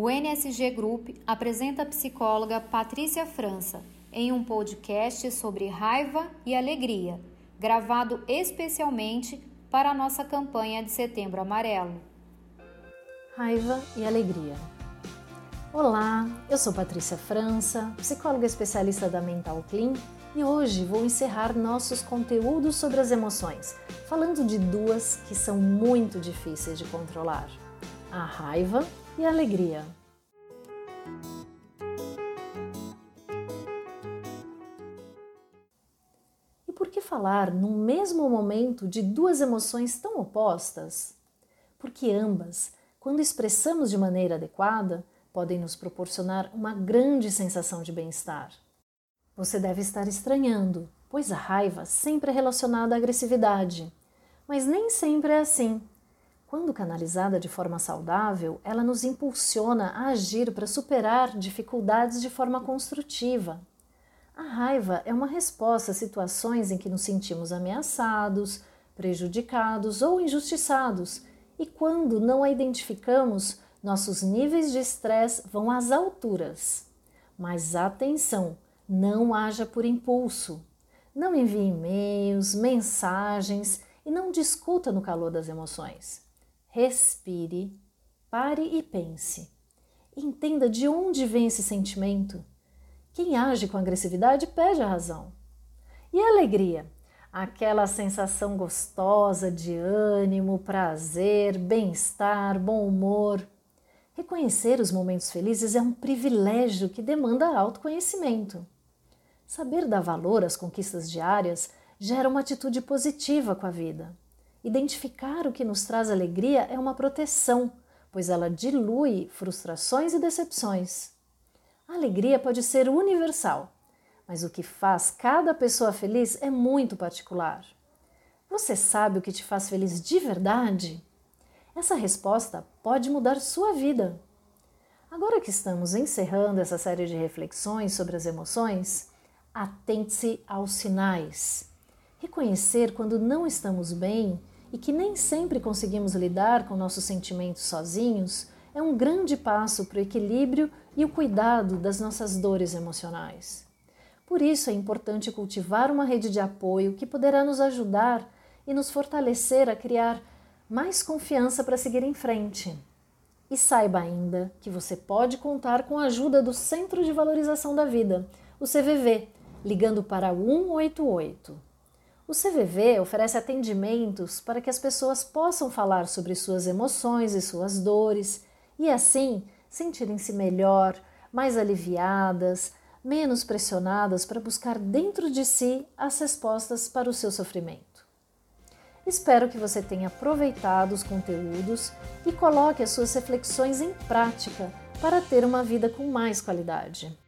O NSG Group apresenta a psicóloga Patrícia França em um podcast sobre raiva e alegria, gravado especialmente para a nossa campanha de Setembro Amarelo. Raiva e alegria. Olá, eu sou Patrícia França, psicóloga especialista da Mental Clean e hoje vou encerrar nossos conteúdos sobre as emoções, falando de duas que são muito difíceis de controlar: a raiva e a alegria. E por que falar no mesmo momento de duas emoções tão opostas? Porque ambas, quando expressamos de maneira adequada, podem nos proporcionar uma grande sensação de bem-estar. Você deve estar estranhando, pois a raiva sempre é relacionada à agressividade. Mas nem sempre é assim. Quando canalizada de forma saudável, ela nos impulsiona a agir para superar dificuldades de forma construtiva. A raiva é uma resposta a situações em que nos sentimos ameaçados, prejudicados ou injustiçados, e quando não a identificamos, nossos níveis de estresse vão às alturas. Mas atenção, não haja por impulso. Não envie e-mails, mensagens e não discuta no calor das emoções respire, pare e pense. Entenda de onde vem esse sentimento. Quem age com agressividade perde a razão. E a alegria? Aquela sensação gostosa de ânimo, prazer, bem-estar, bom humor. Reconhecer os momentos felizes é um privilégio que demanda autoconhecimento. Saber dar valor às conquistas diárias gera uma atitude positiva com a vida. Identificar o que nos traz alegria é uma proteção, pois ela dilui frustrações e decepções. A alegria pode ser universal, mas o que faz cada pessoa feliz é muito particular. Você sabe o que te faz feliz de verdade? Essa resposta pode mudar sua vida. Agora que estamos encerrando essa série de reflexões sobre as emoções, atente-se aos sinais. Reconhecer quando não estamos bem e que nem sempre conseguimos lidar com nossos sentimentos sozinhos é um grande passo para o equilíbrio e o cuidado das nossas dores emocionais. Por isso é importante cultivar uma rede de apoio que poderá nos ajudar e nos fortalecer a criar mais confiança para seguir em frente. E saiba ainda que você pode contar com a ajuda do Centro de Valorização da Vida, o CVV, ligando para 188. O CVV oferece atendimentos para que as pessoas possam falar sobre suas emoções e suas dores e, assim, sentirem-se melhor, mais aliviadas, menos pressionadas para buscar dentro de si as respostas para o seu sofrimento. Espero que você tenha aproveitado os conteúdos e coloque as suas reflexões em prática para ter uma vida com mais qualidade.